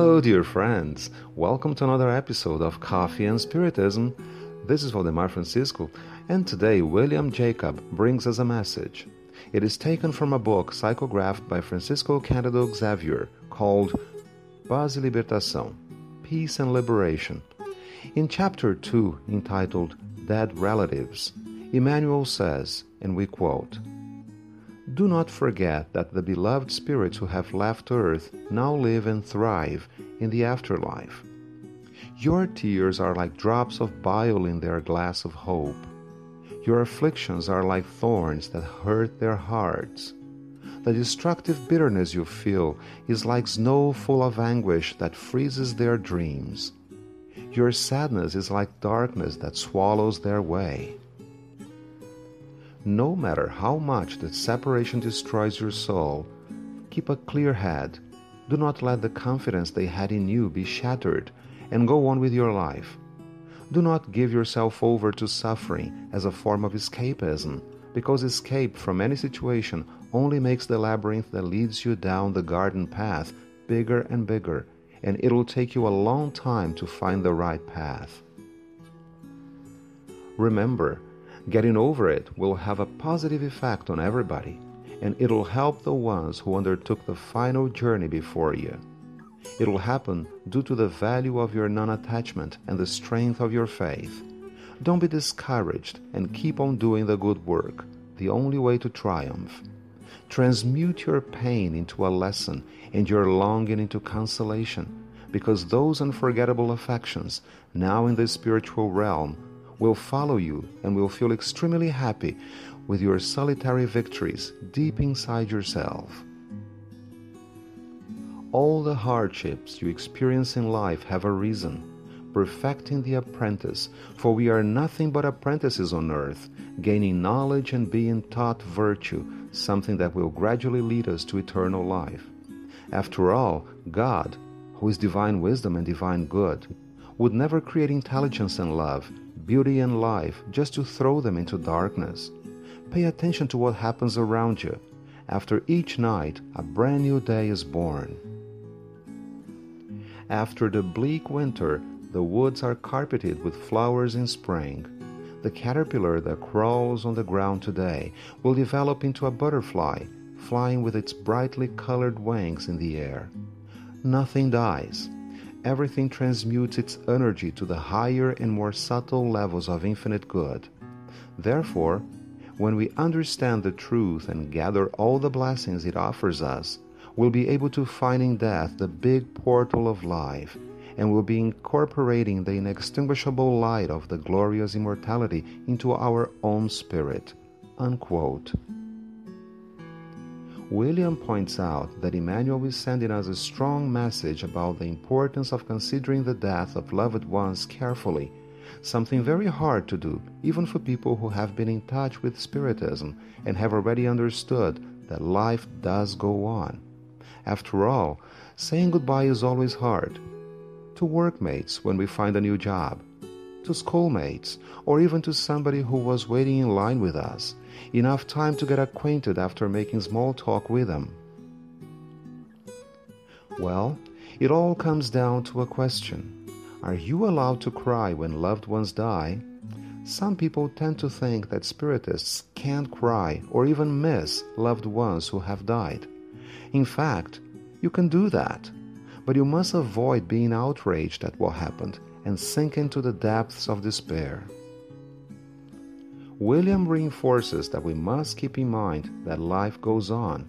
Hello, dear friends. Welcome to another episode of Coffee and Spiritism. This is Valdemar Francisco, and today William Jacob brings us a message. It is taken from a book psychographed by Francisco Cândido Xavier called Paz e Libertação Peace and Liberation. In chapter 2, entitled Dead Relatives, Emmanuel says, and we quote, do not forget that the beloved spirits who have left earth now live and thrive in the afterlife. Your tears are like drops of bile in their glass of hope. Your afflictions are like thorns that hurt their hearts. The destructive bitterness you feel is like snow full of anguish that freezes their dreams. Your sadness is like darkness that swallows their way. No matter how much the separation destroys your soul, keep a clear head. Do not let the confidence they had in you be shattered and go on with your life. Do not give yourself over to suffering as a form of escapism, because escape from any situation only makes the labyrinth that leads you down the garden path bigger and bigger, and it'll take you a long time to find the right path. Remember, Getting over it will have a positive effect on everybody, and it'll help the ones who undertook the final journey before you. It'll happen due to the value of your non attachment and the strength of your faith. Don't be discouraged and keep on doing the good work, the only way to triumph. Transmute your pain into a lesson and your longing into consolation, because those unforgettable affections, now in the spiritual realm, will follow you and will feel extremely happy with your solitary victories deep inside yourself. All the hardships you experience in life have a reason, perfecting the apprentice, for we are nothing but apprentices on earth, gaining knowledge and being taught virtue, something that will gradually lead us to eternal life. After all, God, who is divine wisdom and divine good, would never create intelligence and love, beauty and life just to throw them into darkness. Pay attention to what happens around you. After each night, a brand new day is born. After the bleak winter, the woods are carpeted with flowers in spring. The caterpillar that crawls on the ground today will develop into a butterfly, flying with its brightly colored wings in the air. Nothing dies everything transmutes its energy to the higher and more subtle levels of infinite good. Therefore, when we understand the truth and gather all the blessings it offers us, we'll be able to find in death the big portal of life, and we'll be incorporating the inextinguishable light of the glorious immortality into our own spirit. Unquote. William points out that Emmanuel is sending us a strong message about the importance of considering the death of loved ones carefully, something very hard to do, even for people who have been in touch with Spiritism and have already understood that life does go on. After all, saying goodbye is always hard. To workmates when we find a new job, to schoolmates, or even to somebody who was waiting in line with us enough time to get acquainted after making small talk with them. Well, it all comes down to a question Are you allowed to cry when loved ones die? Some people tend to think that spiritists can't cry or even miss loved ones who have died. In fact, you can do that, but you must avoid being outraged at what happened and sink into the depths of despair. William reinforces that we must keep in mind that life goes on.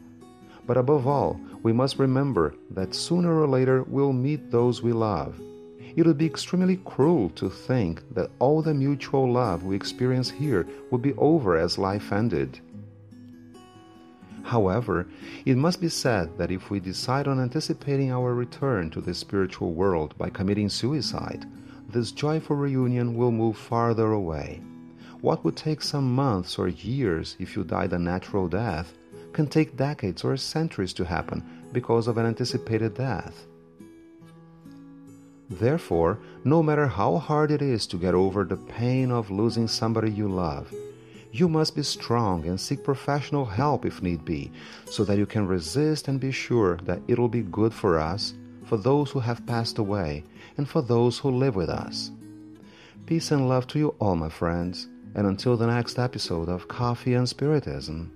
But above all, we must remember that sooner or later we'll meet those we love. It would be extremely cruel to think that all the mutual love we experience here would be over as life ended. However, it must be said that if we decide on anticipating our return to the spiritual world by committing suicide, this joyful reunion will move farther away. What would take some months or years if you died a natural death can take decades or centuries to happen because of an anticipated death. Therefore, no matter how hard it is to get over the pain of losing somebody you love, you must be strong and seek professional help if need be, so that you can resist and be sure that it'll be good for us, for those who have passed away and for those who live with us. Peace and love to you all, my friends, and until the next episode of Coffee and Spiritism.